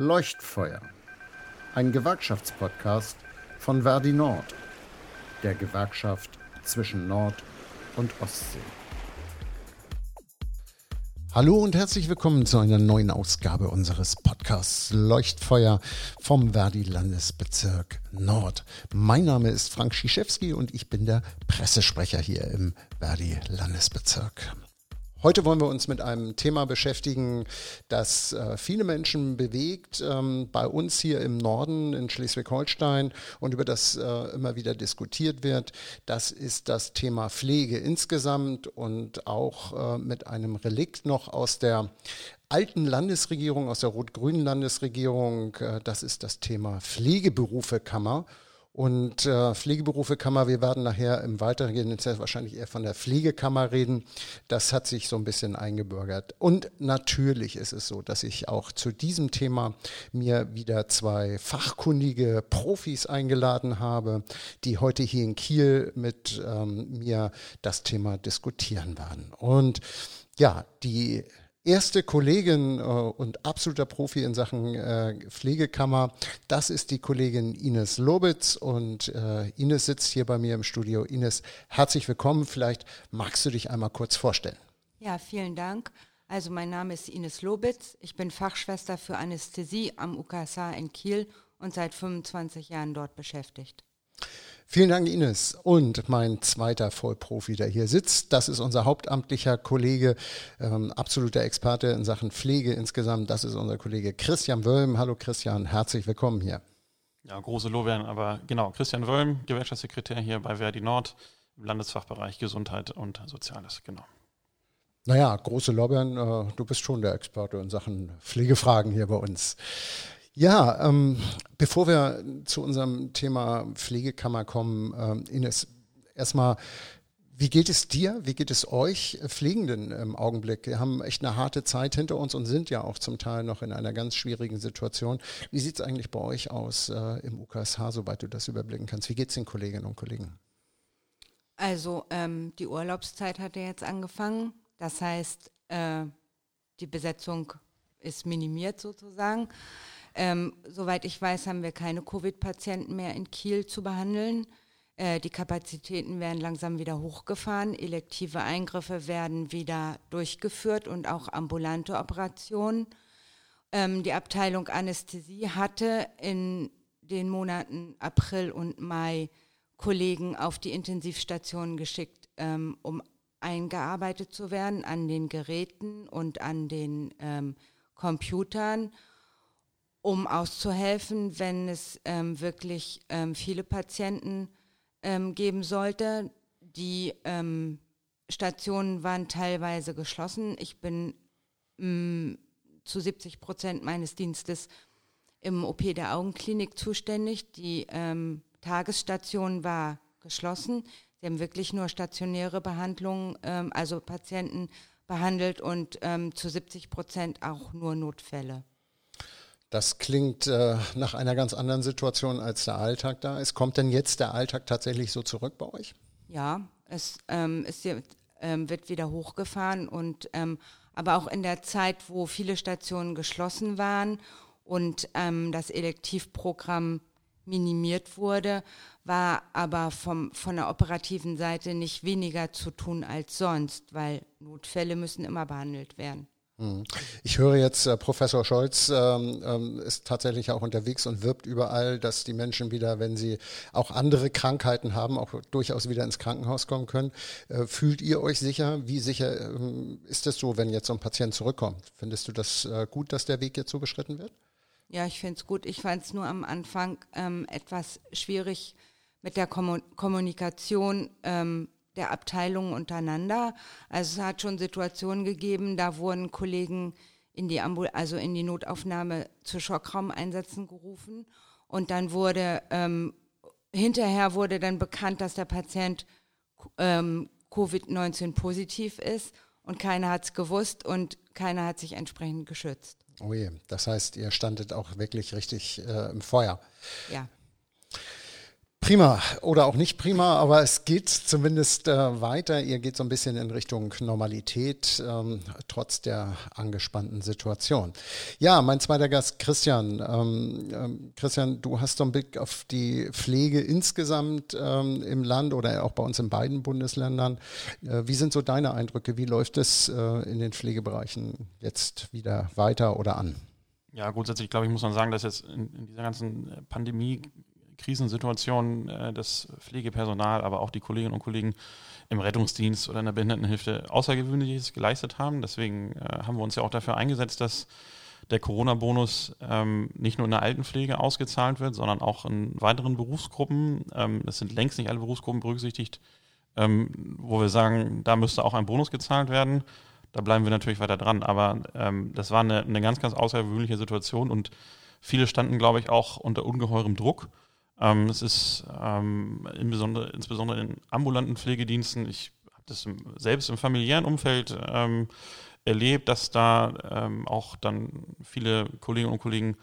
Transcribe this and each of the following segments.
Leuchtfeuer, ein Gewerkschaftspodcast von Verdi Nord, der Gewerkschaft zwischen Nord- und Ostsee. Hallo und herzlich willkommen zu einer neuen Ausgabe unseres Podcasts Leuchtfeuer vom Verdi Landesbezirk Nord. Mein Name ist Frank Schischewski und ich bin der Pressesprecher hier im Verdi Landesbezirk. Heute wollen wir uns mit einem Thema beschäftigen, das äh, viele Menschen bewegt, ähm, bei uns hier im Norden in Schleswig-Holstein und über das äh, immer wieder diskutiert wird. Das ist das Thema Pflege insgesamt und auch äh, mit einem Relikt noch aus der alten Landesregierung, aus der rot-grünen Landesregierung. Äh, das ist das Thema Pflegeberufekammer. Und äh, Pflegeberufekammer, wir werden nachher im Weiteren wahrscheinlich eher von der Pflegekammer reden. Das hat sich so ein bisschen eingebürgert. Und natürlich ist es so, dass ich auch zu diesem Thema mir wieder zwei fachkundige Profis eingeladen habe, die heute hier in Kiel mit ähm, mir das Thema diskutieren werden. Und ja, die erste Kollegin äh, und absoluter Profi in Sachen äh, Pflegekammer, das ist die Kollegin Ines Lobitz und äh, Ines sitzt hier bei mir im Studio. Ines, herzlich willkommen. Vielleicht magst du dich einmal kurz vorstellen. Ja, vielen Dank. Also mein Name ist Ines Lobitz. Ich bin Fachschwester für Anästhesie am UKSA in Kiel und seit 25 Jahren dort beschäftigt. Vielen Dank, Ines. Und mein zweiter Vollprofi, der hier sitzt, das ist unser hauptamtlicher Kollege, ähm, absoluter Experte in Sachen Pflege insgesamt. Das ist unser Kollege Christian Wölm. Hallo Christian, herzlich willkommen hier. Ja, große Lorbeeren, aber genau, Christian Wölm, Gewerkschaftssekretär hier bei Verdi Nord im Landesfachbereich Gesundheit und Soziales, genau. Naja, große Lorbeeren, äh, du bist schon der Experte in Sachen Pflegefragen hier bei uns. Ja, ähm, bevor wir zu unserem Thema Pflegekammer kommen, ähm, Ines, erstmal, wie geht es dir, wie geht es euch Pflegenden im Augenblick? Wir haben echt eine harte Zeit hinter uns und sind ja auch zum Teil noch in einer ganz schwierigen Situation. Wie sieht es eigentlich bei euch aus äh, im UKSH, soweit du das überblicken kannst? Wie geht es den Kolleginnen und Kollegen? Also ähm, die Urlaubszeit hat ja jetzt angefangen. Das heißt, äh, die Besetzung ist minimiert sozusagen. Ähm, soweit ich weiß, haben wir keine Covid-Patienten mehr in Kiel zu behandeln. Äh, die Kapazitäten werden langsam wieder hochgefahren. Elektive Eingriffe werden wieder durchgeführt und auch ambulante Operationen. Ähm, die Abteilung Anästhesie hatte in den Monaten April und Mai Kollegen auf die Intensivstationen geschickt, ähm, um eingearbeitet zu werden an den Geräten und an den ähm, Computern um auszuhelfen, wenn es ähm, wirklich ähm, viele Patienten ähm, geben sollte. Die ähm, Stationen waren teilweise geschlossen. Ich bin mh, mm, zu 70 Prozent meines Dienstes im OP der Augenklinik zuständig. Die ähm, Tagesstation war geschlossen. Sie haben wirklich nur stationäre Behandlungen, ähm, also Patienten behandelt und zu 70 Prozent auch nur Notfälle. Das klingt äh, nach einer ganz anderen Situation, als der Alltag da ist. Kommt denn jetzt der Alltag tatsächlich so zurück bei euch? Ja, es, ähm, es ähm, wird wieder hochgefahren und ähm, aber auch in der Zeit, wo viele Stationen geschlossen waren und ähm, das Elektivprogramm minimiert wurde, war aber vom, von der operativen Seite nicht weniger zu tun als sonst, weil Notfälle müssen immer behandelt werden. Mhm. Ich höre jetzt, äh, Professor Scholz ähm, ähm, ist tatsächlich auch unterwegs und wirbt überall, dass die Menschen wieder, wenn sie auch andere Krankheiten haben, auch durchaus wieder ins Krankenhaus kommen können. Äh, fühlt ihr euch sicher? Wie sicher ähm, ist es so, wenn jetzt so ein Patient zurückkommt? Findest du das äh, gut, dass der Weg jetzt so beschritten wird? Ja, ich finde es gut. Ich fand es nur am Anfang ähm, etwas schwierig mit der Kommunikation ähm, der Abteilungen untereinander. Also es hat schon Situationen gegeben, da wurden Kollegen in die, Ambul also in die Notaufnahme zu Schockraumeinsätzen gerufen und dann wurde ähm, hinterher wurde dann bekannt, dass der Patient ähm, Covid-19 positiv ist und keiner hat es gewusst und keiner hat sich entsprechend geschützt. Oh je, das heißt, ihr standet auch wirklich richtig äh, im Feuer. Ja. Prima oder auch nicht prima, aber es geht zumindest äh, weiter. Ihr geht so ein bisschen in Richtung Normalität, ähm, trotz der angespannten Situation. Ja, mein zweiter Gast, Christian. Ähm, ähm, Christian, du hast so einen Blick auf die Pflege insgesamt ähm, im Land oder auch bei uns in beiden Bundesländern. Äh, wie sind so deine Eindrücke? Wie läuft es äh, in den Pflegebereichen jetzt wieder weiter oder an? Ja, grundsätzlich glaube ich, muss man sagen, dass jetzt in, in dieser ganzen Pandemie Krisensituation äh, das Pflegepersonal, aber auch die Kolleginnen und Kollegen im Rettungsdienst oder in der Behindertenhilfe Außergewöhnliches geleistet haben. Deswegen äh, haben wir uns ja auch dafür eingesetzt, dass der Corona-Bonus ähm, nicht nur in der Altenpflege ausgezahlt wird, sondern auch in weiteren Berufsgruppen. Ähm, es sind längst nicht alle Berufsgruppen berücksichtigt, ähm, wo wir sagen, da müsste auch ein Bonus gezahlt werden. Da bleiben wir natürlich weiter dran. Aber ähm, das war eine, eine ganz, ganz außergewöhnliche Situation und viele standen, glaube ich, auch unter ungeheurem Druck. Ähm, es ist ähm, insbesondere, insbesondere in ambulanten Pflegediensten, ich habe das im, selbst im familiären Umfeld ähm, erlebt, dass da ähm, auch dann viele Kolleginnen und Kollegen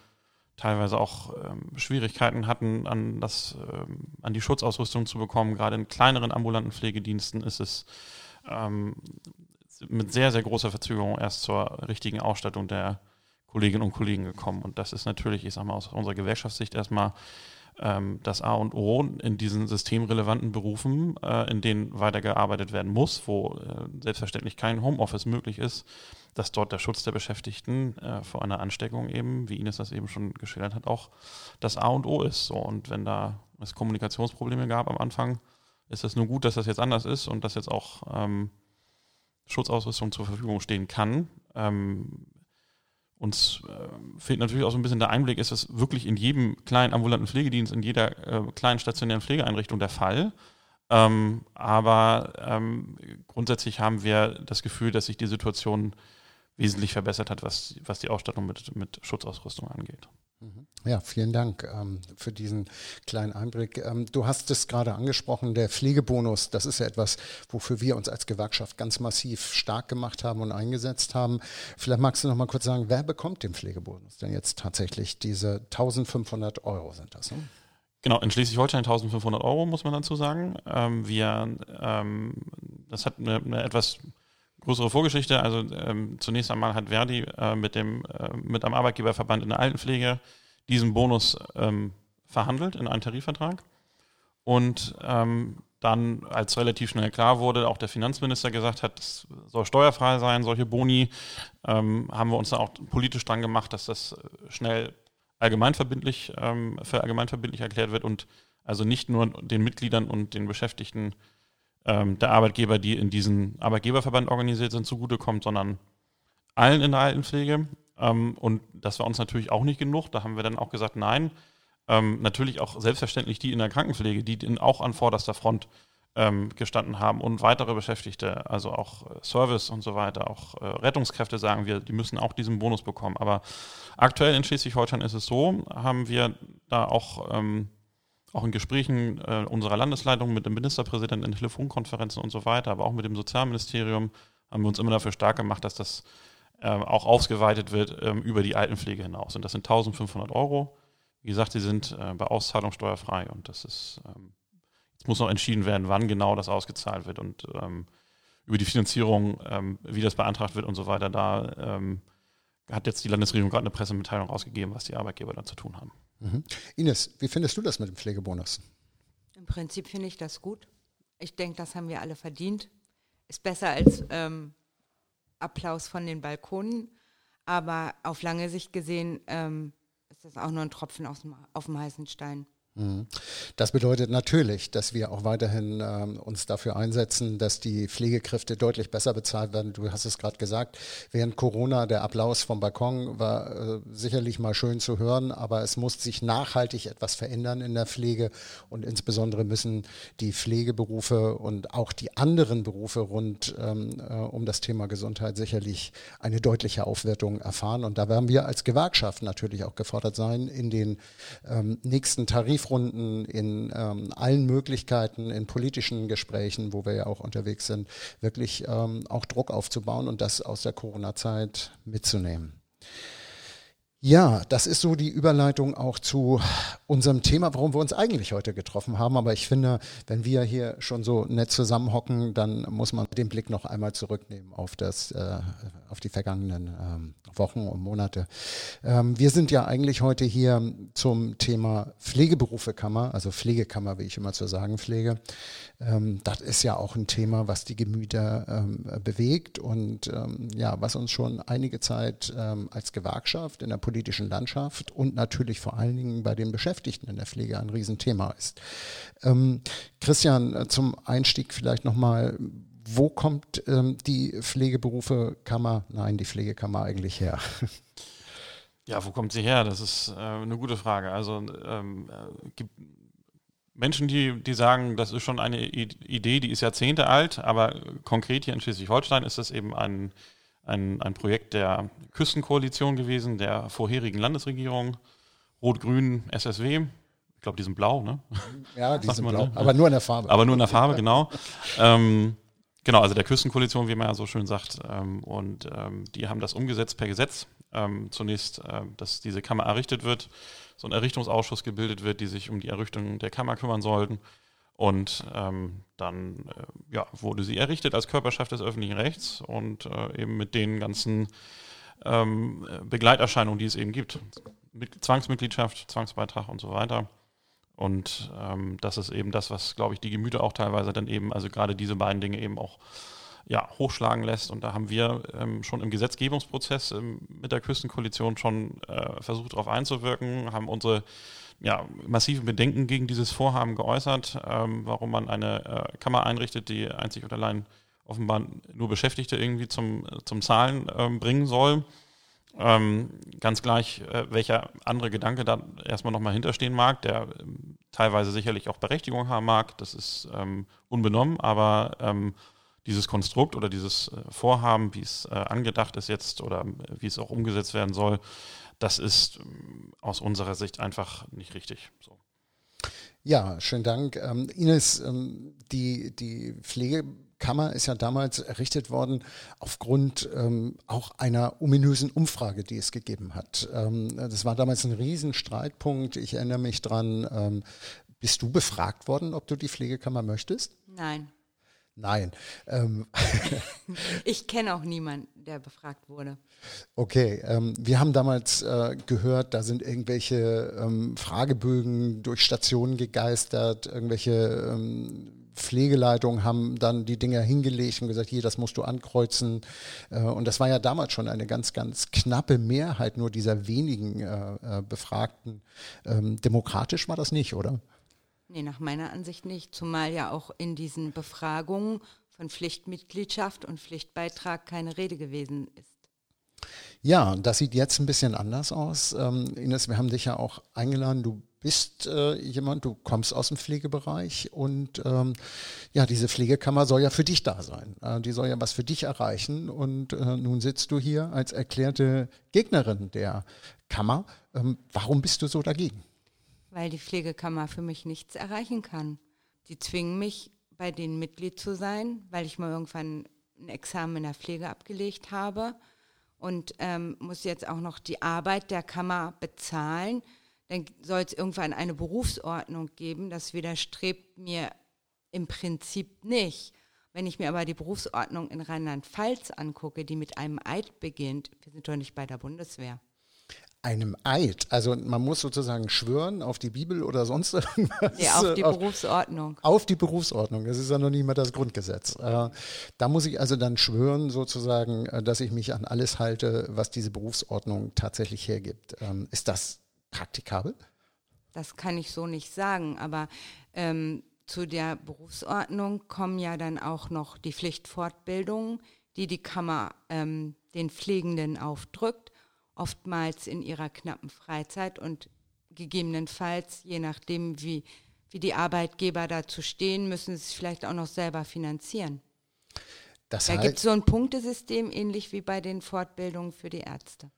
teilweise auch ähm, Schwierigkeiten hatten, an, das, ähm, an die Schutzausrüstung zu bekommen. Gerade in kleineren ambulanten Pflegediensten ist es mit sehr, sehr großer Verzögerung erst zur richtigen Ausstattung der Kolleginnen und Kollegen gekommen. Und das ist natürlich, ich sage mal, aus unserer Gewerkschaftssicht erstmal ähm, das A und O in diesen systemrelevanten Berufen, äh, in denen weitergearbeitet werden muss, wo äh, selbstverständlich kein Homeoffice möglich ist, dass dort der Schutz der Beschäftigten äh, vor einer Ansteckung eben, wie Ines das eben schon geschildert hat, auch das A und O ist. So. Und wenn da es Kommunikationsprobleme gab am Anfang, ist es nur gut, dass das jetzt anders ist und dass jetzt auch ähm, Schutzausrüstung zur Verfügung stehen kann. Ähm, uns äh, fehlt natürlich auch so ein bisschen der Einblick, ist das wirklich in jedem kleinen ambulanten Pflegedienst, in jeder äh, kleinen stationären Pflegeeinrichtung der Fall. Ähm, aber ähm, grundsätzlich haben wir das Gefühl, dass sich die Situation wesentlich verbessert hat, was, was die Ausstattung mit, mit Schutzausrüstung angeht. Mhm. Ja, vielen Dank ähm, für diesen kleinen Einblick. Ähm, du hast es gerade angesprochen, der Pflegebonus, das ist ja etwas, wofür wir uns als Gewerkschaft ganz massiv stark gemacht haben und eingesetzt haben. Vielleicht magst du noch mal kurz sagen, wer bekommt den Pflegebonus denn jetzt tatsächlich? Diese 1500 Euro sind das, ne? Genau, in Schleswig-Holstein 1500 Euro, muss man dazu sagen. Ähm, wir, ähm, das hat eine, eine etwas größere Vorgeschichte. Also ähm, zunächst einmal hat Verdi äh, mit dem äh, mit einem Arbeitgeberverband in der Altenpflege diesen Bonus ähm, verhandelt in einen Tarifvertrag. Und ähm, dann, als relativ schnell klar wurde, auch der Finanzminister gesagt hat, es soll steuerfrei sein, solche Boni, ähm, haben wir uns da auch politisch dran gemacht, dass das schnell allgemeinverbindlich ähm, für allgemeinverbindlich erklärt wird und also nicht nur den Mitgliedern und den Beschäftigten ähm, der Arbeitgeber, die in diesen Arbeitgeberverband organisiert sind, zugutekommt, sondern allen in der Altenpflege. Ähm, und das war uns natürlich auch nicht genug. Da haben wir dann auch gesagt, nein, ähm, natürlich auch selbstverständlich die in der Krankenpflege, die auch an vorderster Front ähm, gestanden haben und weitere Beschäftigte, also auch äh, Service und so weiter, auch äh, Rettungskräfte sagen wir, die müssen auch diesen Bonus bekommen. Aber aktuell in Schleswig-Holstein ist es so, haben wir da auch ähm, auch in Gesprächen äh, unserer Landesleitung mit dem Ministerpräsidenten in Telefonkonferenzen und so weiter, aber auch mit dem Sozialministerium haben wir uns immer dafür stark gemacht, dass das äh, auch ausgeweitet wird ähm, über die Altenpflege hinaus. Und das sind 1500 Euro. Wie gesagt, sie sind äh, bei Auszahlung steuerfrei und das ist, ähm, jetzt muss noch entschieden werden, wann genau das ausgezahlt wird und ähm, über die Finanzierung, ähm, wie das beantragt wird und so weiter. Da ähm, hat jetzt die Landesregierung gerade eine Pressemitteilung rausgegeben, was die Arbeitgeber da zu tun haben. Mhm. Ines, wie findest du das mit dem Pflegebonus? Im Prinzip finde ich das gut. Ich denke, das haben wir alle verdient. Ist besser als ähm, Applaus von den Balkonen. Aber auf lange Sicht gesehen ähm, ist das auch nur ein Tropfen aus dem, auf dem heißen Stein. Mhm. Das bedeutet natürlich, dass wir auch weiterhin ähm, uns dafür einsetzen, dass die Pflegekräfte deutlich besser bezahlt werden. Du hast es gerade gesagt, während Corona der Applaus vom Balkon war äh, sicherlich mal schön zu hören, aber es muss sich nachhaltig etwas verändern in der Pflege und insbesondere müssen die Pflegeberufe und auch die anderen Berufe rund ähm, äh, um das Thema Gesundheit sicherlich eine deutliche Aufwertung erfahren. Und da werden wir als Gewerkschaft natürlich auch gefordert sein, in den ähm, nächsten Tarif Gesprächsrunden, in ähm, allen Möglichkeiten, in politischen Gesprächen, wo wir ja auch unterwegs sind, wirklich ähm, auch Druck aufzubauen und das aus der Corona-Zeit mitzunehmen. Ja, das ist so die Überleitung auch zu unserem Thema, warum wir uns eigentlich heute getroffen haben. Aber ich finde, wenn wir hier schon so nett zusammenhocken, dann muss man den Blick noch einmal zurücknehmen auf das, äh, auf die vergangenen ähm, Wochen und Monate. Ähm, wir sind ja eigentlich heute hier zum Thema Pflegeberufekammer, also Pflegekammer, wie ich immer zu sagen pflege. Ähm, das ist ja auch ein Thema, was die Gemüter ähm, bewegt und ähm, ja, was uns schon einige Zeit ähm, als Gewerkschaft in der politischen Landschaft und natürlich vor allen Dingen bei den Beschäftigten in der Pflege ein Riesenthema ist. Ähm, Christian, äh, zum Einstieg vielleicht nochmal, wo kommt ähm, die Pflegeberufekammer, nein, die Pflegekammer eigentlich her? Ja, wo kommt sie her? Das ist äh, eine gute Frage. Also ähm, äh, gibt Menschen, die, die sagen, das ist schon eine Idee, die ist Jahrzehnte alt, aber konkret hier in Schleswig-Holstein ist das eben ein, ein, ein Projekt der Küstenkoalition gewesen, der vorherigen Landesregierung, Rot-Grün, SSW. Ich glaube, die sind blau, ne? Ja, die sind man, blau, ne? aber nur in der Farbe. Aber nur in der Farbe, genau. ähm, genau, also der Küstenkoalition, wie man ja so schön sagt. Ähm, und ähm, die haben das umgesetzt per Gesetz. Ähm, zunächst, äh, dass diese Kammer errichtet wird, so ein Errichtungsausschuss gebildet wird, die sich um die Errichtung der Kammer kümmern sollten. Und ähm, dann äh, ja, wurde sie errichtet als Körperschaft des öffentlichen Rechts und äh, eben mit den ganzen ähm, Begleiterscheinungen, die es eben gibt. Mit Zwangsmitgliedschaft, Zwangsbeitrag und so weiter. Und ähm, das ist eben das, was, glaube ich, die Gemüter auch teilweise dann eben, also gerade diese beiden Dinge eben auch ja, hochschlagen lässt. Und da haben wir ähm, schon im Gesetzgebungsprozess ähm, mit der Küstenkoalition schon äh, versucht, darauf einzuwirken, haben unsere ja, massiven Bedenken gegen dieses Vorhaben geäußert, ähm, warum man eine äh, Kammer einrichtet, die einzig und allein offenbar nur Beschäftigte irgendwie zum, zum Zahlen ähm, bringen soll. Ähm, ganz gleich, äh, welcher andere Gedanke da erstmal nochmal hinterstehen mag, der ähm, teilweise sicherlich auch Berechtigung haben mag, das ist ähm, unbenommen, aber ähm, dieses Konstrukt oder dieses äh, Vorhaben, wie es äh, angedacht ist jetzt oder äh, wie es auch umgesetzt werden soll, das ist ähm, aus unserer Sicht einfach nicht richtig. So. Ja, schönen Dank. Ähm, Ines, ähm, die, die Pflegekammer ist ja damals errichtet worden aufgrund ähm, auch einer ominösen Umfrage, die es gegeben hat. Ähm, das war damals ein Riesenstreitpunkt. Ich erinnere mich dran. Ähm, bist du befragt worden, ob du die Pflegekammer möchtest? Nein. Nein. Ähm. ich kenne auch niemanden, der befragt wurde. Okay, ähm, wir haben damals äh, gehört, da sind irgendwelche ähm, Fragebögen durch Stationen gegeistert, irgendwelche ähm, Pflegeleitungen haben dann die Dinger hingelegt und gesagt, hier, das musst du ankreuzen. Äh, und das war ja damals schon eine ganz, ganz knappe Mehrheit nur dieser wenigen äh, äh Befragten. Ähm, demokratisch war das nicht, oder? Nee, nach meiner Ansicht nicht. Zumal ja auch in diesen Befragungen von Pflichtmitgliedschaft und Pflichtbeitrag keine Rede gewesen ist. Ja, das sieht jetzt ein bisschen anders aus. Ähm, Ines, wir haben dich ja auch eingeladen. Du bist äh, jemand, du kommst aus dem Pflegebereich und ähm, ja, diese Pflegekammer soll ja für dich da sein. Äh, die soll ja was für dich erreichen und äh, nun sitzt du hier als erklärte Gegnerin der Kammer. Ähm, warum bist du so dagegen? Weil die Pflegekammer für mich nichts erreichen kann. Die zwingen mich, bei denen Mitglied zu sein, weil ich mal irgendwann ein Examen in der Pflege abgelegt habe und ähm, muss jetzt auch noch die Arbeit der Kammer bezahlen. Dann soll es irgendwann eine Berufsordnung geben. Das widerstrebt mir im Prinzip nicht. Wenn ich mir aber die Berufsordnung in Rheinland-Pfalz angucke, die mit einem Eid beginnt, wir sind doch nicht bei der Bundeswehr einem Eid. Also man muss sozusagen schwören auf die Bibel oder sonst irgendwas. Ja, auf die auf, Berufsordnung. Auf die Berufsordnung. Das ist ja noch nicht mal das Grundgesetz. Äh, da muss ich also dann schwören sozusagen, äh, dass ich mich an alles halte, was diese Berufsordnung tatsächlich hergibt. Ähm, ist das praktikabel? Das kann ich so nicht sagen, aber ähm, zu der Berufsordnung kommen ja dann auch noch die Pflichtfortbildungen, die die Kammer ähm, den Pflegenden aufdrückt oftmals in ihrer knappen Freizeit und gegebenenfalls, je nachdem, wie, wie die Arbeitgeber dazu stehen, müssen sie es vielleicht auch noch selber finanzieren. Das da gibt es so ein Punktesystem, ähnlich wie bei den Fortbildungen für die Ärzte.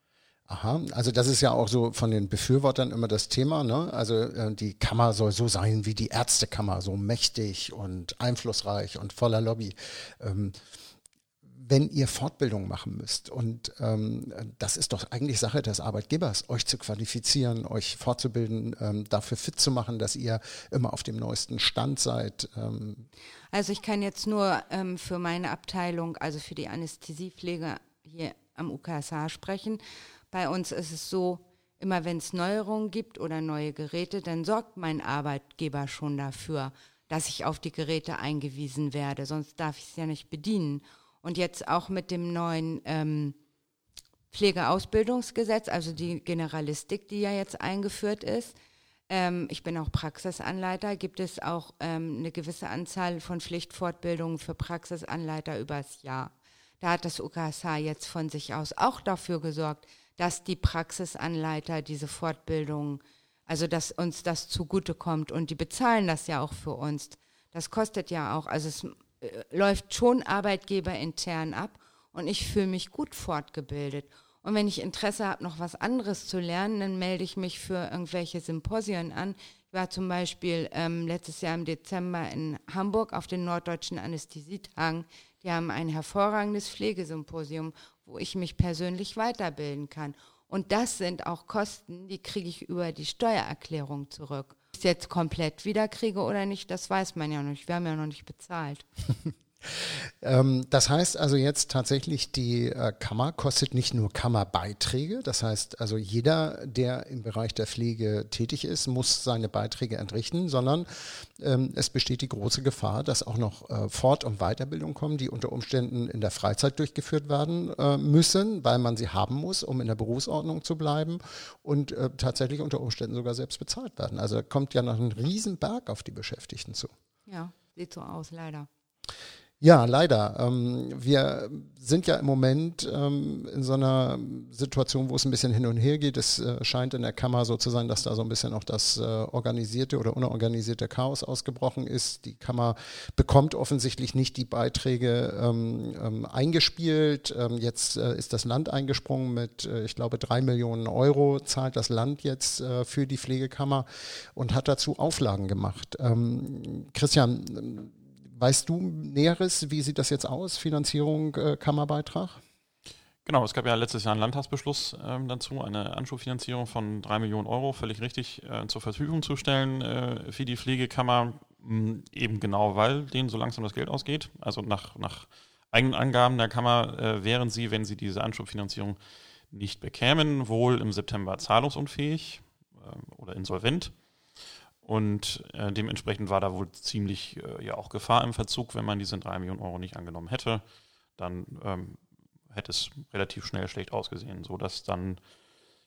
Aha, also das ist ja auch so von den Befürwortern immer das Thema. Ne? Also äh, die Kammer soll so sein wie die Ärztekammer, so mächtig und einflussreich und voller Lobby. Ähm, wenn ihr Fortbildung machen müsst. Und ähm, das ist doch eigentlich Sache des Arbeitgebers, euch zu qualifizieren, euch fortzubilden, ähm, dafür fit zu machen, dass ihr immer auf dem neuesten Stand seid. Ähm. Also ich kann jetzt nur ähm, für meine Abteilung, also für die Anästhesiepflege hier am UKSH sprechen. Bei uns ist es so, immer wenn es Neuerungen gibt oder neue Geräte, dann sorgt mein Arbeitgeber schon dafür, dass ich auf die Geräte eingewiesen werde, sonst darf ich es ja nicht bedienen. Und jetzt auch mit dem neuen ähm, Pflegeausbildungsgesetz, also die Generalistik, die ja jetzt eingeführt ist, ähm, ich bin auch Praxisanleiter, gibt es auch ähm, eine gewisse Anzahl von Pflichtfortbildungen für Praxisanleiter übers Jahr. Da hat das UKSH jetzt von sich aus auch dafür gesorgt, dass die Praxisanleiter diese Fortbildung, also dass uns das zugutekommt und die bezahlen das ja auch für uns. Das kostet ja auch, also es äh, läuft schon Arbeitgeber intern ab und ich fühle mich gut fortgebildet. Und wenn ich Interesse habe, noch was anderes zu lernen, dann melde ich mich für irgendwelche Symposien an. Ich war zum Beispiel ähm, letztes Jahr im Dezember in Hamburg auf den Norddeutschen Anästhesietagen. Die haben ein hervorragendes Pflegesymposium, wo ich mich persönlich weiterbilden kann. Und das sind auch Kosten, die kriege ich über die Steuererklärung zurück jetzt komplett wiederkriege oder nicht, das weiß man ja noch nicht. Wir haben ja noch nicht bezahlt. Ähm, das heißt also jetzt tatsächlich, die äh, Kammer kostet nicht nur Kammerbeiträge. Das heißt also, jeder, der im Bereich der Pflege tätig ist, muss seine Beiträge entrichten, sondern ähm, es besteht die große Gefahr, dass auch noch äh, Fort- und Weiterbildung kommen, die unter Umständen in der Freizeit durchgeführt werden äh, müssen, weil man sie haben muss, um in der Berufsordnung zu bleiben und tatsächlich unter Umständen sogar selbst bezahlt werden. Also da kommt ja noch ein Riesenberg auf die Beschäftigten zu. Ja, sieht so aus, leider. Ja, leider. Ähm, wir sind ja im Moment ähm, in so einer Situation, wo es ein bisschen hin und her geht. Es äh, scheint in der Kammer so zu sein, dass da so ein bisschen auch das äh, organisierte oder unorganisierte Chaos ausgebrochen ist. Die Kammer bekommt offensichtlich nicht die Beiträge ähm, eingespielt. jetzt äh, ist das Land eingesprungen mit, ich glaube, drei Millionen Euro zahlt das Land jetzt für die Pflegekammer und hat dazu Auflagen gemacht. Christian, Weißt du Näheres? Wie sieht das jetzt aus? Finanzierung, äh, Kammerbeitrag? Genau, es gab ja letztes Jahr einen Landtagsbeschluss ähm, dazu, eine Anschubfinanzierung von drei Millionen Euro völlig richtig äh, zur Verfügung zu stellen äh, für die Pflegekammer, mh, eben genau weil denen so langsam das Geld ausgeht. Also nach, nach eigenen Angaben der Kammer äh, wären sie, wenn sie diese Anschubfinanzierung nicht bekämen, wohl im September zahlungsunfähig ähm, oder insolvent. Und äh, dementsprechend war da wohl ziemlich äh, ja auch Gefahr im Verzug, wenn man diese drei Millionen Euro nicht angenommen hätte. Dann ähm, hätte es relativ schnell schlecht ausgesehen, sodass dann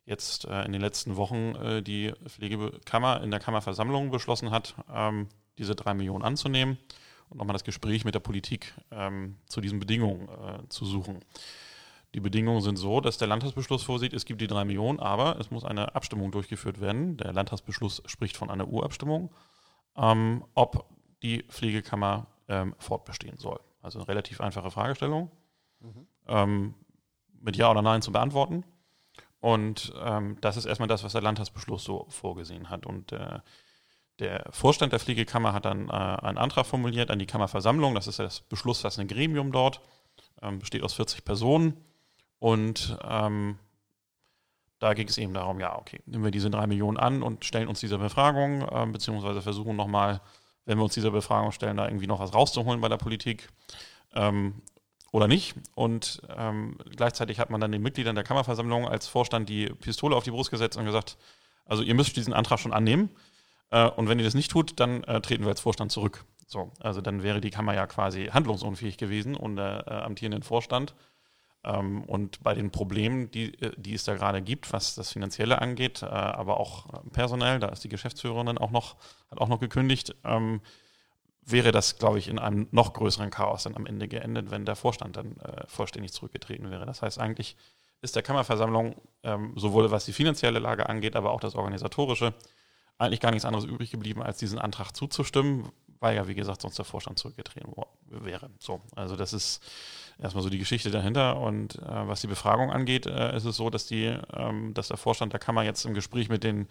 jetzt äh, in den letzten Wochen äh, die Pflegekammer in der Kammerversammlung beschlossen hat, ähm, diese drei Millionen anzunehmen und nochmal das Gespräch mit der Politik ähm, zu diesen Bedingungen äh, zu suchen. Die Bedingungen sind so, dass der Landtagsbeschluss vorsieht, es gibt die drei Millionen, aber es muss eine Abstimmung durchgeführt werden. Der Landtagsbeschluss spricht von einer Urabstimmung, ähm, ob die Pflegekammer ähm, fortbestehen soll. Also eine relativ einfache Fragestellung, mhm. ähm, mit Ja oder Nein zu beantworten. Und ähm, das ist erstmal das, was der Landtagsbeschluss so vorgesehen hat. Und äh, der Vorstand der Pflegekammer hat dann äh, einen Antrag formuliert an die Kammerversammlung. Das ist das beschlussfassende Gremium dort, ähm, besteht aus 40 Personen und ähm, da ging es eben darum, ja, okay, nehmen wir diese drei Millionen an und stellen uns dieser Befragung, äh, beziehungsweise versuchen nochmal, wenn wir uns dieser Befragung stellen, da irgendwie noch was rauszuholen bei der Politik ähm, oder nicht. Und ähm, gleichzeitig hat man dann den Mitgliedern der Kammerversammlung als Vorstand die Pistole auf die Brust gesetzt und gesagt, also ihr müsst diesen Antrag schon annehmen. Äh, und wenn ihr das nicht tut, dann äh, treten wir als Vorstand zurück. So, also dann wäre die Kammer ja quasi handlungsunfähig gewesen und der äh, amtierenden Vorstand und bei den Problemen, die, äh, die es da gerade gibt, was das Finanzielle angeht, äh, aber auch personell, da ist die Geschäftsführerin auch noch, hat auch noch gekündigt, ähm, wäre das, glaube ich, in einem noch größeren Chaos dann am Ende geendet, wenn der Vorstand dann äh, vollständig zurückgetreten wäre. Das heißt, eigentlich ist der Kammerversammlung ähm, sowohl was die finanzielle Lage angeht, aber auch das organisatorische eigentlich gar nichts anderes übrig geblieben, als diesen Antrag zuzustimmen, weil ja, wie gesagt, sonst der Vorstand zurückgetreten wäre. So, also das ist erstmal so die Geschichte dahinter. Und äh, was die Befragung angeht, äh, ist es so, dass die, ähm, dass der Vorstand der Kammer jetzt im Gespräch mit den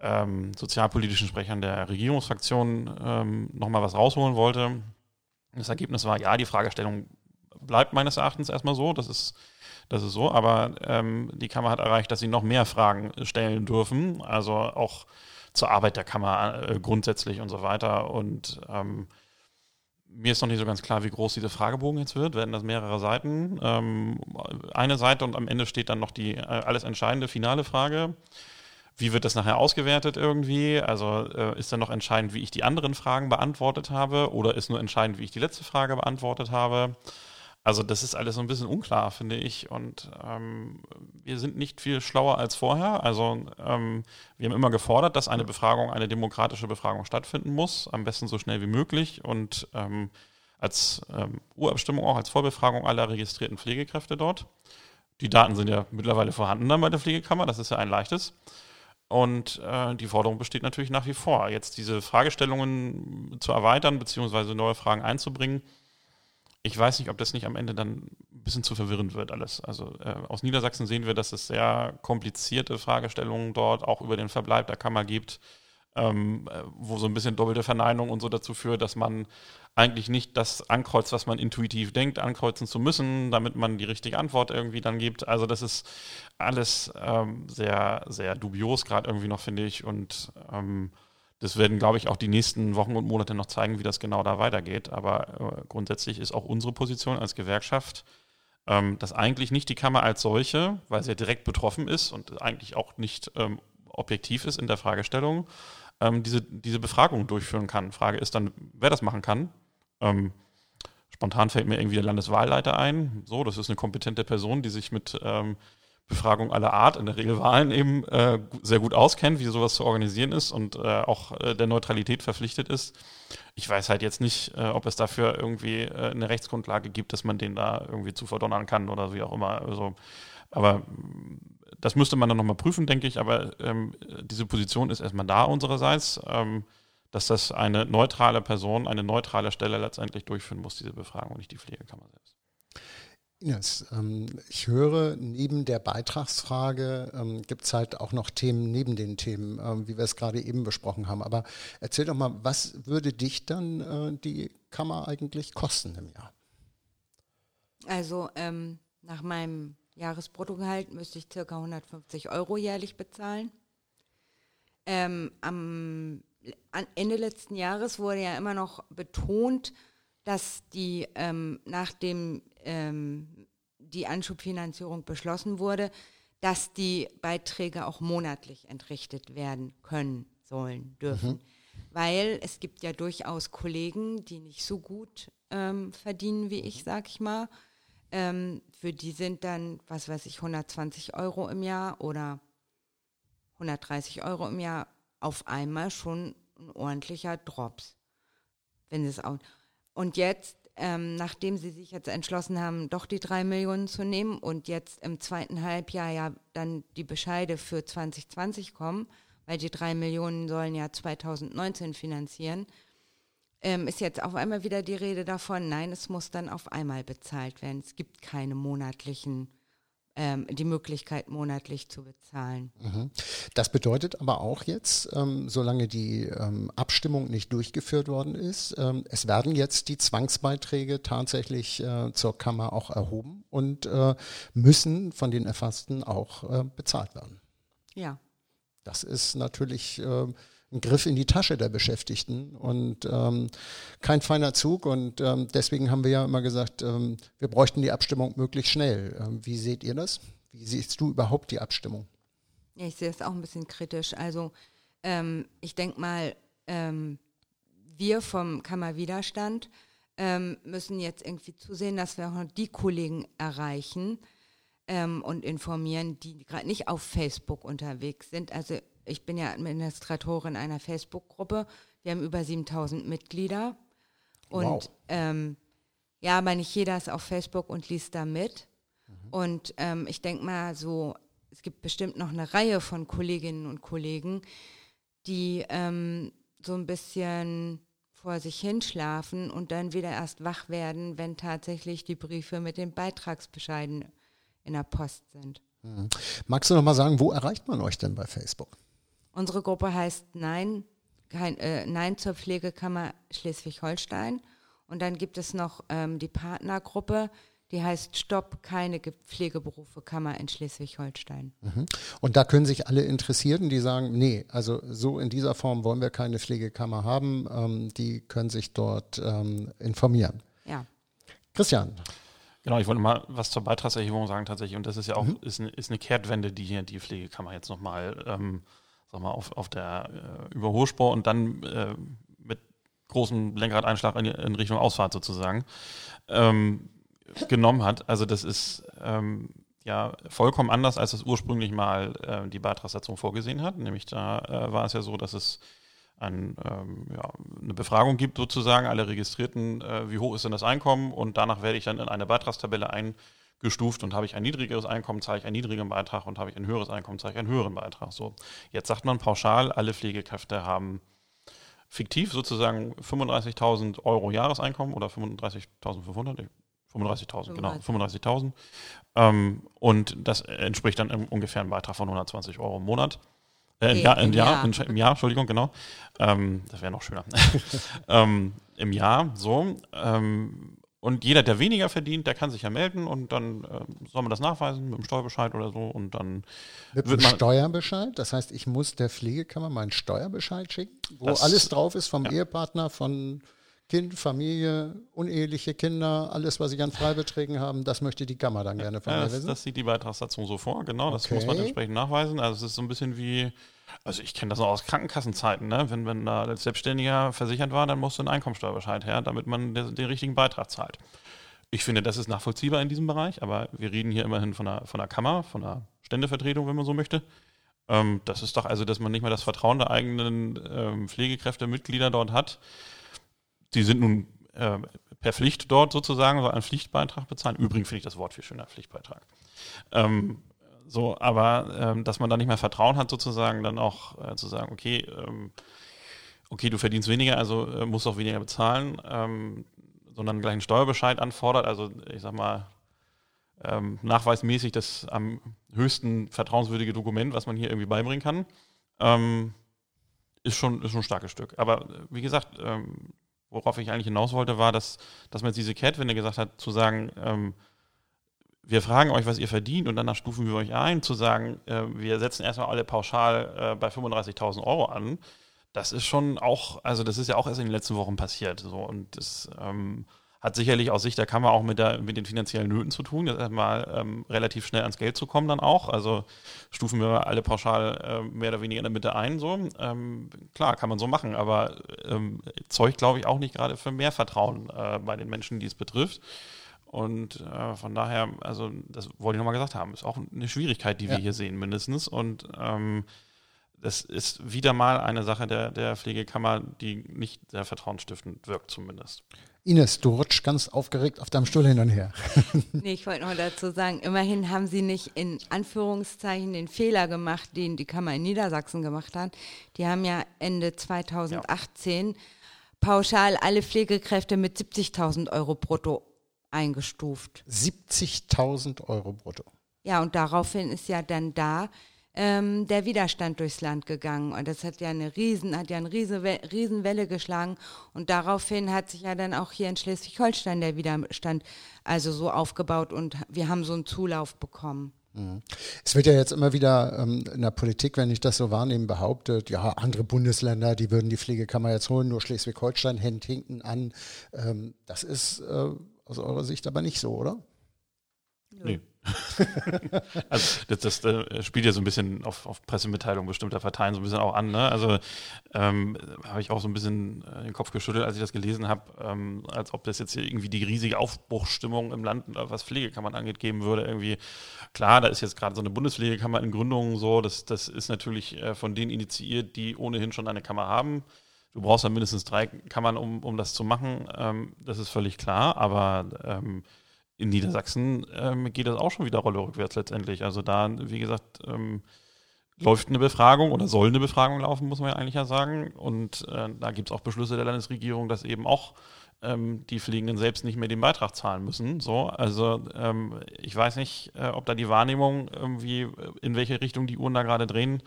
ähm, sozialpolitischen Sprechern der Regierungsfraktion ähm, nochmal was rausholen wollte. Das Ergebnis war, ja, die Fragestellung bleibt meines Erachtens erstmal so. Das ist, das ist so. Aber ähm, die Kammer hat erreicht, dass sie noch mehr Fragen stellen dürfen. Also auch zur Arbeit der Kammer äh, grundsätzlich und so weiter. Und ähm, mir ist noch nicht so ganz klar, wie groß dieser Fragebogen jetzt wird. Werden das mehrere Seiten? Ähm, eine Seite und am Ende steht dann noch die äh, alles entscheidende finale Frage. Wie wird das nachher ausgewertet irgendwie? Also äh, ist dann noch entscheidend, wie ich die anderen Fragen beantwortet habe oder ist nur entscheidend, wie ich die letzte Frage beantwortet habe? Also das ist alles so ein bisschen unklar, finde ich. Und ähm, wir sind nicht viel schlauer als vorher. Also ähm, wir haben immer gefordert, dass eine Befragung, eine demokratische Befragung stattfinden muss, am besten so schnell wie möglich und ähm, als ähm, Urabstimmung auch als Vollbefragung aller registrierten Pflegekräfte dort. Die Daten sind ja mittlerweile vorhanden dann bei der Pflegekammer, das ist ja ein leichtes. Und äh, die Forderung besteht natürlich nach wie vor, jetzt diese Fragestellungen zu erweitern, beziehungsweise neue Fragen einzubringen ich weiß nicht, ob das nicht am Ende dann ein bisschen zu verwirrend wird alles. Also äh, aus Niedersachsen sehen wir, dass es sehr komplizierte Fragestellungen dort auch über den Verbleib der Kammer gibt, ähm, äh, wo so ein bisschen doppelte Verneinung und so dazu führt, dass man eigentlich nicht das ankreuzt, was man intuitiv denkt, ankreuzen zu müssen, damit man die richtige Antwort irgendwie dann gibt. Also das ist alles ähm, sehr, sehr dubios gerade irgendwie noch, finde ich. Und ähm, das werden, glaube ich, auch die nächsten Wochen und Monate noch zeigen, wie das genau da weitergeht. Aber äh, grundsätzlich ist auch unsere Position als Gewerkschaft, ähm, dass eigentlich nicht die Kammer als solche, weil sie ja direkt betroffen ist und eigentlich auch nicht ähm, objektiv ist in der Fragestellung, ähm, diese, diese Befragung durchführen kann. Frage ist dann, wer das machen kann. Ähm, spontan fällt mir irgendwie der Landeswahlleiter ein. So, das ist eine kompetente Person, die sich mit ähm, Befragung aller Art, in der Regel Wahlen eben äh, sehr gut auskennt, wie sowas zu organisieren ist und äh, auch äh, der Neutralität verpflichtet ist. Ich weiß halt jetzt nicht, äh, ob es dafür irgendwie äh, eine Rechtsgrundlage gibt, dass man den da irgendwie zu verdonnern kann oder wie auch immer. Also, aber mm, das müsste man dann nochmal prüfen, denke ich. Aber ähm, diese Position ist erstmal da unsererseits, ähm, dass das eine neutrale Person, eine neutrale Stelle letztendlich durchführen muss, diese Befragung, und nicht die Pflegekammer selbst. Ines, ähm, ich höre, neben der Beitragsfrage ähm, gibt es halt auch noch Themen neben den Themen, ähm, wie wir es gerade eben besprochen haben. Aber erzähl doch mal, was würde dich dann äh, die Kammer eigentlich kosten im Jahr? Also ähm, nach meinem Jahresbruttogehalt müsste ich circa 150 Euro jährlich bezahlen. Ähm, am Ende letzten Jahres wurde ja immer noch betont, dass die ähm, nach dem ähm, die Anschubfinanzierung beschlossen wurde, dass die Beiträge auch monatlich entrichtet werden können, sollen, dürfen. Mhm. Weil es gibt ja durchaus Kollegen, die nicht so gut ähm, verdienen wie ich, sag ich mal. Ähm, für die sind dann, was weiß ich, 120 Euro im Jahr oder 130 Euro im Jahr auf einmal schon ein ordentlicher Drops. Wenn es auch. Und jetzt ähm, nachdem sie sich jetzt entschlossen haben, doch die drei Millionen zu nehmen und jetzt im zweiten Halbjahr ja dann die Bescheide für 2020 kommen, weil die drei Millionen sollen ja 2019 finanzieren, ähm, ist jetzt auf einmal wieder die Rede davon, nein, es muss dann auf einmal bezahlt werden. Es gibt keine monatlichen ähm, die Möglichkeit, monatlich zu bezahlen. Mhm. Das bedeutet aber auch jetzt, ähm, solange die ähm, Abstimmung nicht durchgeführt worden ist, ähm, es werden jetzt die Zwangsbeiträge tatsächlich äh, zur Kammer auch erhoben und äh, müssen von den Erfassten auch äh, bezahlt werden. Ja. Das ist natürlich äh, ein Griff in die Tasche der Beschäftigten und ähm, kein feiner Zug. Und ähm, deswegen haben wir ja immer gesagt, ähm, wir bräuchten die Abstimmung möglichst schnell. Ähm, wie seht ihr das? Wie siehst du überhaupt die Abstimmung? Ja, ich sehe es auch ein bisschen kritisch. Also ähm, ich denke mal, ähm, wir vom Kammerwiderstand müssen jetzt irgendwie zusehen, dass wir auch noch die Kollegen erreichen, und informieren, die gerade nicht auf Facebook unterwegs sind. Also ich bin ja Administratorin einer Facebook-Gruppe. Wir haben über 7000 Mitglieder. Und wow. ähm, ja, aber nicht jeder ist auf Facebook und liest da mit. Mhm. Und ähm, ich denke mal so, es gibt bestimmt noch eine Reihe von Kolleginnen und Kollegen, die ähm, so ein bisschen vor sich hinschlafen und dann wieder erst wach werden, wenn tatsächlich die Briefe mit den Beitragsbescheiden in der Post sind. Mhm. Magst du noch mal sagen, wo erreicht man euch denn bei Facebook? Unsere Gruppe heißt Nein, kein, äh, Nein zur Pflegekammer Schleswig-Holstein Und dann gibt es noch ähm, die Partnergruppe, die heißt Stopp, keine Pflegeberufe Kammer in Schleswig-Holstein. Mhm. Und da können sich alle Interessierten, die sagen, nee, also so in dieser Form wollen wir keine Pflegekammer haben, ähm, die können sich dort ähm, informieren. Ja. Christian. Genau, ich wollte mal was zur Beitragserhebung sagen tatsächlich. Und das ist ja auch mhm. ist, eine, ist eine Kehrtwende, die hier die Pflegekammer jetzt nochmal ähm, sag mal, auf, auf der äh, über Hochspur und dann äh, mit großem Lenkradeinschlag in, in Richtung Ausfahrt sozusagen. Ähm, genommen hat. Also das ist ähm, ja vollkommen anders, als es ursprünglich mal äh, die Beitragssatzung vorgesehen hat. Nämlich da äh, war es ja so, dass es ein, ähm, ja, eine Befragung gibt sozusagen, alle Registrierten, äh, wie hoch ist denn das Einkommen und danach werde ich dann in eine Beitragstabelle eingestuft und habe ich ein niedrigeres Einkommen, zahle ich einen niedrigen Beitrag und habe ich ein höheres Einkommen, zahle ich einen höheren Beitrag. So, jetzt sagt man pauschal, alle Pflegekräfte haben fiktiv sozusagen 35.000 Euro Jahreseinkommen oder 35.500, 35.000, genau, 35.000. Ähm, und das entspricht dann ungefähr einem Beitrag von 120 Euro im Monat. Äh, im, Jahr, im, Jahr, Jahr. Im Jahr, Entschuldigung, genau. Ähm, das wäre noch schöner. ähm, Im Jahr, so. Und jeder, der weniger verdient, der kann sich ja melden und dann äh, soll man das nachweisen mit dem Steuerbescheid oder so und dann mit dem Steuerbescheid. Das heißt, ich muss der Pflegekammer meinen Steuerbescheid schicken, wo alles drauf ist vom ja. Ehepartner, von Kind, Familie, uneheliche Kinder, alles, was ich an Freibeträgen habe, das möchte die Kammer dann gerne von ja, mir wissen. Das, sieht die Beitragssatzung so vor, genau. Das okay. muss man entsprechend nachweisen. Also es ist so ein bisschen wie, also ich kenne das noch aus Krankenkassenzeiten, ne? wenn, wenn da als Selbstständiger versichert war, dann musste ein Einkommensteuerbescheid her, damit man den, den richtigen Beitrag zahlt. Ich finde, das ist nachvollziehbar in diesem Bereich, aber wir reden hier immerhin von einer, von einer Kammer, von einer Ständevertretung, wenn man so möchte. Ähm, das ist doch also, dass man nicht mehr das Vertrauen der eigenen ähm, Pflegekräfte, dort hat die sind nun äh, per Pflicht dort sozusagen, so einen Pflichtbeitrag bezahlen. Übrigens finde ich das Wort viel schöner, Pflichtbeitrag. Ähm, so, aber ähm, dass man da nicht mehr Vertrauen hat, sozusagen, dann auch äh, zu sagen, okay, ähm, okay, du verdienst weniger, also äh, musst auch weniger bezahlen, ähm, sondern gleich einen Steuerbescheid anfordert, also ich sag mal, ähm, nachweismäßig das am höchsten vertrauenswürdige Dokument, was man hier irgendwie beibringen kann, ähm, ist schon, ist schon ein starkes Stück. Aber äh, wie gesagt, ähm, worauf ich eigentlich hinaus wollte, war, dass, dass man jetzt diese Kehrtwende gesagt hat, zu sagen, ähm, wir fragen euch, was ihr verdient und danach stufen wir euch ein, zu sagen, äh, wir setzen erstmal alle pauschal äh, bei 35.000 Euro an. Das ist schon auch, also das ist ja auch erst in den letzten Wochen passiert. So, und das ähm, hat sicherlich aus Sicht der Kammer auch mit, der, mit den finanziellen Nöten zu tun, jetzt erstmal ähm, relativ schnell ans Geld zu kommen dann auch. Also stufen wir alle pauschal äh, mehr oder weniger in der Mitte ein. So. Ähm, klar, kann man so machen, aber ähm, zeugt, glaube ich, auch nicht gerade für mehr Vertrauen äh, bei den Menschen, die es betrifft. Und äh, von daher, also das wollte ich nochmal gesagt haben, ist auch eine Schwierigkeit, die ja. wir hier sehen mindestens. Und ähm, das ist wieder mal eine Sache der, der Pflegekammer, die nicht sehr vertrauensstiftend wirkt zumindest. Ines, du rutschst ganz aufgeregt auf deinem Stuhl hin und her. nee, ich wollte noch dazu sagen, immerhin haben sie nicht in Anführungszeichen den Fehler gemacht, den die Kammer in Niedersachsen gemacht hat. Die haben ja Ende 2018 ja. pauschal alle Pflegekräfte mit 70.000 Euro brutto eingestuft. 70.000 Euro brutto. Ja, und daraufhin ist ja dann da ähm, der Widerstand durchs Land gegangen. Und das hat ja eine riesen, hat ja eine riesen, Riesenwelle geschlagen. Und daraufhin hat sich ja dann auch hier in Schleswig-Holstein der Widerstand also so aufgebaut und wir haben so einen Zulauf bekommen. Mhm. Es wird ja jetzt immer wieder ähm, in der Politik, wenn ich das so wahrnehme, behauptet, ja, andere Bundesländer, die würden die Pflegekammer jetzt holen, nur Schleswig-Holstein hängt hinten an. Ähm, das ist äh, aus eurer Sicht aber nicht so, oder? Nee. also das, das, das, äh, spielt ja so ein bisschen auf, auf Pressemitteilungen bestimmter Parteien so ein bisschen auch an. Ne? Also ähm, habe ich auch so ein bisschen äh, den Kopf geschüttelt, als ich das gelesen habe, ähm, als ob das jetzt hier irgendwie die riesige Aufbruchsstimmung im Land, äh, was Pflegekammern angeht, geben würde. Irgendwie klar, da ist jetzt gerade so eine Bundespflegekammer in Gründung so. Das, das ist natürlich äh, von denen initiiert, die ohnehin schon eine Kammer haben. Du brauchst dann mindestens drei Kammern, um, um das zu machen. Ähm, das ist völlig klar, aber ähm, in Niedersachsen ähm, geht das auch schon wieder Rolle rückwärts letztendlich. Also da, wie gesagt, ähm, läuft eine Befragung oder soll eine Befragung laufen, muss man ja eigentlich ja sagen. Und äh, da gibt es auch Beschlüsse der Landesregierung, dass eben auch ähm, die Pflegenden selbst nicht mehr den Beitrag zahlen müssen. So, also ähm, ich weiß nicht, äh, ob da die Wahrnehmung irgendwie, in welche Richtung die Uhren da gerade drehen,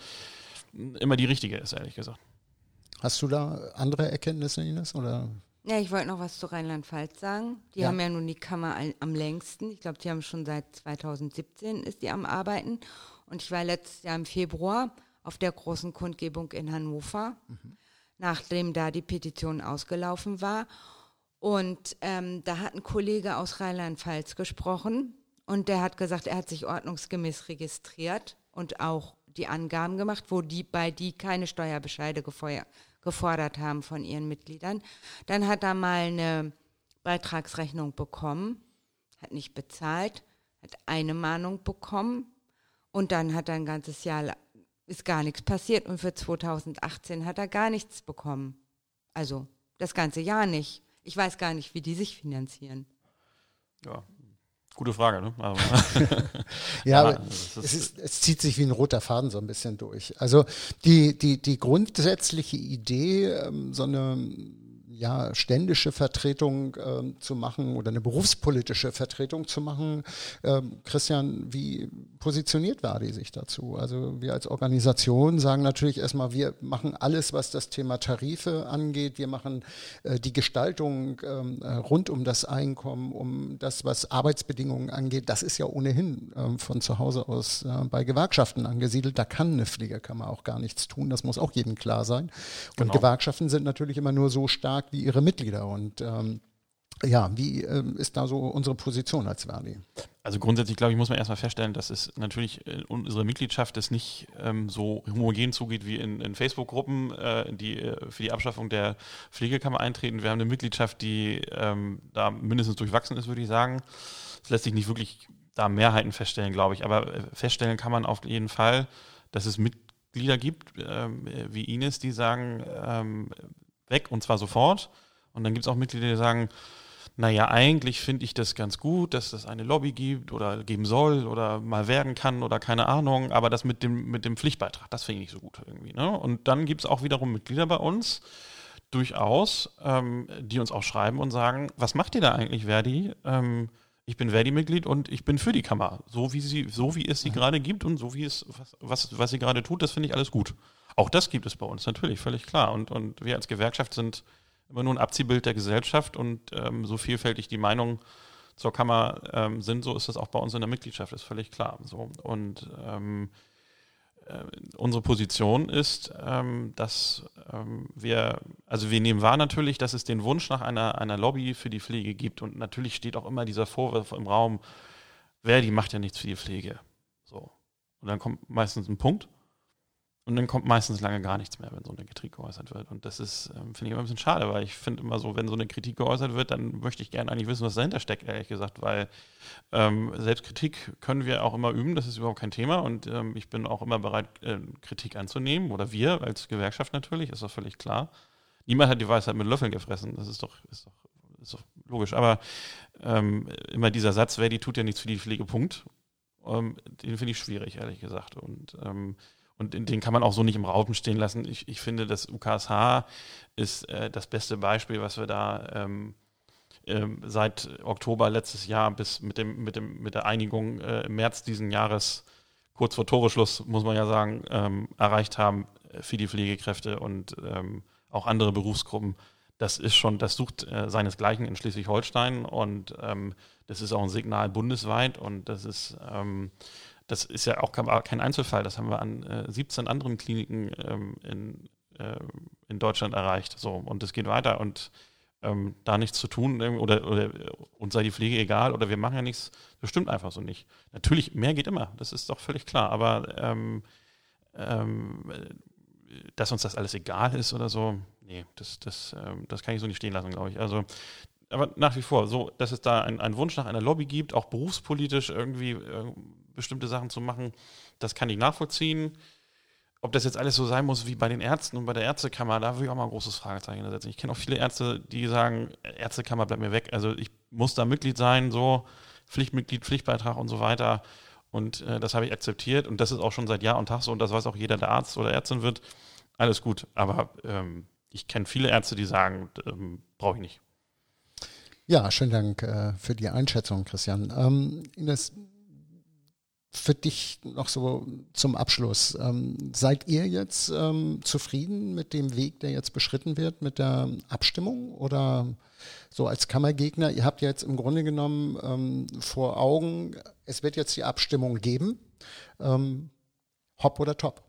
immer die richtige ist, ehrlich gesagt. Hast du da andere Erkenntnisse, Ines? Oder Ja, ich wollte noch was zu Rheinland-Pfalz sagen. Die Ja. haben ja nun die Kammer am längsten. Ich glaube, die haben schon seit 2017 ist die am Arbeiten. Und ich war letztes Jahr im Februar auf der großen Kundgebung in Hannover, nachdem da die Petition ausgelaufen war. Und ähm, da hat ein Kollege aus Rheinland-Pfalz gesprochen und der hat gesagt, er hat sich ordnungsgemäß registriert und auch die Angaben gemacht, wo die bei die keine Steuerbescheide gefeuer, gefordert haben von ihren Mitgliedern. Dann hat er mal eine Beitragsrechnung bekommen, hat nicht bezahlt, hat eine Mahnung bekommen und dann hat er ein ganzes Jahr ist gar nichts passiert und für 2018 hat er gar nichts bekommen. Also das ganze Jahr nicht. Ich weiß gar nicht, wie die sich finanzieren. Ja, gute Frage. Ne? Also, Ja, Aber aber es ist, es zieht sich wie ein roter Faden so ein bisschen durch. Also die, die, die grundsätzliche Idee, ähm, so eine ja, ständische Vertretung ähm, zu machen oder eine berufspolitische Vertretung zu machen. Ähm, Christian, wie positioniert Verdi sich dazu? Also wir als Organisation sagen natürlich erstmal, wir machen alles, was das Thema Tarife angeht. Wir machen äh, die Gestaltung ähm, äh, rund um das Einkommen, um das, was Arbeitsbedingungen angeht. Das ist ja ohnehin ähm, von zu Hause aus äh, bei Gewerkschaften angesiedelt. Da kann eine Pflegekammer auch gar nichts tun. Das muss auch jedem klar sein. Und Genau. Gewerkschaften sind natürlich immer nur so stark wie ihre Mitglieder. Und ähm, ja, wie ähm, ist da so unsere Position als Verdi? Also grundsätzlich, glaube ich, muss man erstmal feststellen, dass es natürlich in unserer Mitgliedschaft es nicht ähm, so homogen zugeht wie in, in Facebook-Gruppen, äh, die äh, für die Abschaffung der Pflegekammer eintreten. Wir haben eine Mitgliedschaft, die ähm, da mindestens durchwachsen ist, würde ich sagen. Es lässt sich nicht wirklich da Mehrheiten feststellen, glaube ich. Aber äh, feststellen kann man auf jeden Fall, dass es Mitglieder gibt, ähm, wie Ines, die sagen, ähm, weg und zwar sofort. Und dann gibt es auch Mitglieder, die sagen, naja, eigentlich finde ich das ganz gut, dass es eine Lobby gibt oder geben soll oder mal werden kann oder keine Ahnung, aber das mit dem, mit dem Pflichtbeitrag, das finde ich nicht so gut irgendwie. Ne? Und dann gibt es auch wiederum Mitglieder bei uns, durchaus, ähm, die uns auch schreiben und sagen, was macht ihr da eigentlich, Verdi? Ähm, ich bin Verdi-Mitglied und ich bin für die Kammer. So wie sie, so wie es sie gerade gibt und so wie es, was, was, was sie gerade tut, das finde ich alles gut. Auch das gibt es bei uns, natürlich, völlig klar. Und, und wir als Gewerkschaft sind immer nur ein Abziehbild der Gesellschaft und ähm, so vielfältig die Meinungen zur Kammer ähm, sind, so ist das auch bei uns in der Mitgliedschaft, ist völlig klar. So. Und ähm, äh, unsere Position ist, ähm, dass ähm, wir, also wir nehmen wahr natürlich, dass es den Wunsch nach einer, einer Lobby für die Pflege gibt und natürlich steht auch immer dieser Vorwurf im Raum, Verdi macht ja nichts für die Pflege. So. Und dann kommt meistens ein Punkt und dann kommt meistens lange gar nichts mehr, wenn so eine Kritik geäußert wird. Und das ist, ähm, finde ich immer ein bisschen schade, weil ich finde immer so, wenn so eine Kritik geäußert wird, dann möchte ich gerne eigentlich wissen, was dahinter steckt, ehrlich gesagt, weil ähm, Selbstkritik können wir auch immer üben, das ist überhaupt kein Thema und ähm, ich bin auch immer bereit, äh, Kritik anzunehmen oder wir als Gewerkschaft natürlich, ist doch völlig klar. Niemand hat die Weisheit mit Löffeln gefressen, das ist doch, ist doch, ist doch logisch. Aber ähm, immer dieser Satz, wer die tut ja nichts für die Pflege, Punkt, ähm, den finde ich schwierig, ehrlich gesagt. Und ähm, und den kann man auch so nicht im Raum stehen lassen. Ich, ich finde, das UKSH ist äh, das beste Beispiel, was wir da ähm, ähm, seit Oktober letztes Jahr bis mit, dem, mit, dem, mit der Einigung äh, im März diesen Jahres, kurz vor Toreschluss, muss man ja sagen, ähm, erreicht haben für die Pflegekräfte und ähm, auch andere Berufsgruppen. Das ist schon, das sucht äh, seinesgleichen in Schleswig-Holstein und ähm, das ist auch ein Signal bundesweit und das ist ähm, das ist ja auch kein Einzelfall, das haben wir an äh, 17 anderen Kliniken ähm, in, äh, in Deutschland erreicht. So, und es geht weiter und ähm, da nichts zu tun oder, oder uns sei die Pflege egal oder wir machen ja nichts, das stimmt einfach so nicht. Natürlich, mehr geht immer, das ist doch völlig klar, aber ähm, ähm, dass uns das alles egal ist oder so, nee, das, das, ähm, das kann ich so nicht stehen lassen, glaube ich. Also aber nach wie vor, so, dass es da einen Wunsch nach einer Lobby gibt, auch berufspolitisch irgendwie äh, bestimmte Sachen zu machen, das kann ich nachvollziehen. Ob das jetzt alles so sein muss wie bei den Ärzten und bei der Ärztekammer, da würde ich auch mal ein großes Fragezeichen setzen. Ich kenne auch viele Ärzte, die sagen, Ärztekammer bleibt mir weg. Also ich muss da Mitglied sein, so Pflichtmitglied, Pflichtbeitrag und so weiter. Und äh, das habe ich akzeptiert und das ist auch schon seit Jahr und Tag so und das weiß auch jeder, der Arzt oder Ärztin wird. Alles gut, aber ähm, ich kenne viele Ärzte, die sagen, ähm, brauche ich nicht. Ja, schönen Dank äh, für die Einschätzung, Christian. Ähm, Ines, für dich noch so zum Abschluss. Ähm, seid ihr jetzt ähm, zufrieden mit dem Weg, der jetzt beschritten wird, mit der Abstimmung? Oder so als Kammergegner, ihr habt jetzt im Grunde genommen ähm, vor Augen, es wird jetzt die Abstimmung geben. Ähm, hopp oder top?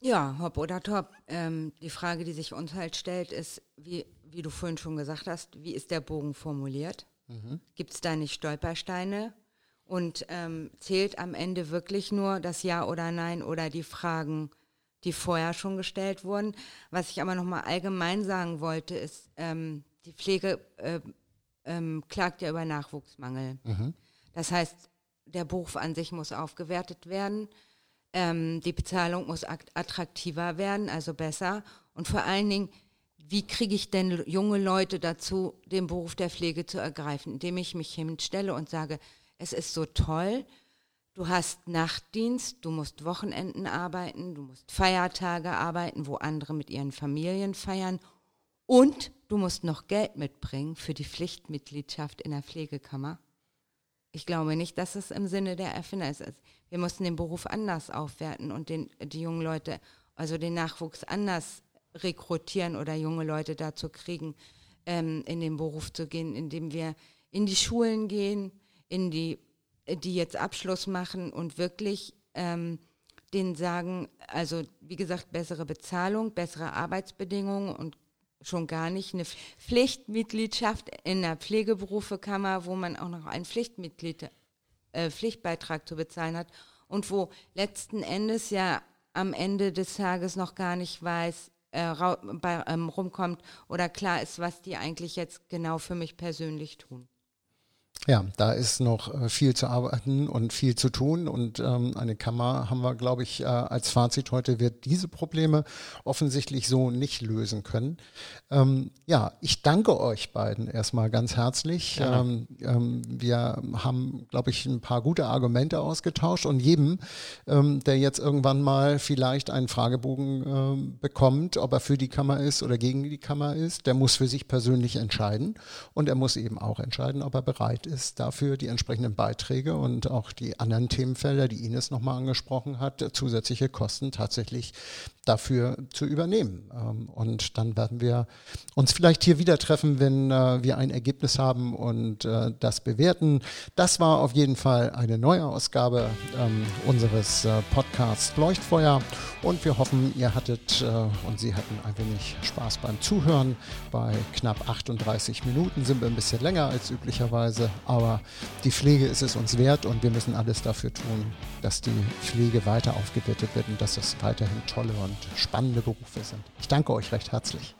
Ja, hopp oder top. Ähm, die Frage, die sich uns halt stellt, ist, wie, wie du vorhin schon gesagt hast, wie ist der Bogen formuliert? Mhm. Gibt es da nicht Stolpersteine? Und ähm, zählt am Ende wirklich nur das Ja oder Nein oder die Fragen, die vorher schon gestellt wurden. Was ich aber nochmal allgemein sagen wollte, ist, ähm, die Pflege äh, ähm, klagt ja über Nachwuchsmangel. Mhm. Das heißt, der Beruf an sich muss aufgewertet werden, ähm, die Bezahlung muss attraktiver werden, also besser. Und vor allen Dingen, wie kriege ich denn junge Leute dazu, den Beruf der Pflege zu ergreifen, indem ich mich hinstelle und sage, es ist so toll. Du hast Nachtdienst, du musst Wochenenden arbeiten, du musst Feiertage arbeiten, wo andere mit ihren Familien feiern und du musst noch Geld mitbringen für die Pflichtmitgliedschaft in der Pflegekammer. Ich glaube nicht, dass es im Sinne der Erfinder ist. Wir mussten den Beruf anders aufwerten und den, die jungen Leute, also den Nachwuchs anders rekrutieren oder junge Leute dazu kriegen, ähm, in den Beruf zu gehen, indem wir in die Schulen gehen, in die, die jetzt Abschluss machen und wirklich ähm, denen sagen, also wie gesagt, bessere Bezahlung, bessere Arbeitsbedingungen und schon gar nicht eine Pflichtmitgliedschaft in der Pflegeberufekammer, wo man auch noch einen Pflichtmitglied, äh, Pflichtbeitrag zu bezahlen hat und wo letzten Endes ja am Ende des Tages noch gar nicht weiß, äh, bei, ähm, rumkommt oder klar ist, was die eigentlich jetzt genau für mich persönlich tun. Ja, da ist noch äh, viel zu arbeiten und viel zu tun. Und ähm, eine Kammer haben wir, glaube ich, äh, als Fazit heute, wird diese Probleme offensichtlich so nicht lösen können. Ähm, ja, ich danke euch beiden erstmal ganz herzlich. Ja. Ähm, ähm, wir haben, glaube ich, ein paar gute Argumente ausgetauscht und jedem, ähm, der jetzt irgendwann mal vielleicht einen Fragebogen ähm, bekommt, ob er für die Kammer ist oder gegen die Kammer ist, der muss für sich persönlich entscheiden. Und er muss eben auch entscheiden, ob er bereit ist ist, dafür die entsprechenden Beiträge und auch die anderen Themenfelder, die Ines nochmal angesprochen hat, zusätzliche Kosten tatsächlich dafür zu übernehmen. Ähm, und dann werden wir uns vielleicht hier wieder treffen, wenn äh, wir ein Ergebnis haben und äh, das bewerten. Das war auf jeden Fall eine neue Ausgabe ähm, unseres äh, Podcasts Leuchtfeuer und wir hoffen, ihr hattet und Sie hatten ein wenig Spaß beim Zuhören. Bei knapp 38 Minuten sind wir ein bisschen länger als üblicherweise, aber die Pflege ist es uns wert und wir müssen alles dafür tun, dass die Pflege weiter aufgewertet wird und dass es weiterhin tolle und spannende Berufe sind. Ich danke euch recht herzlich.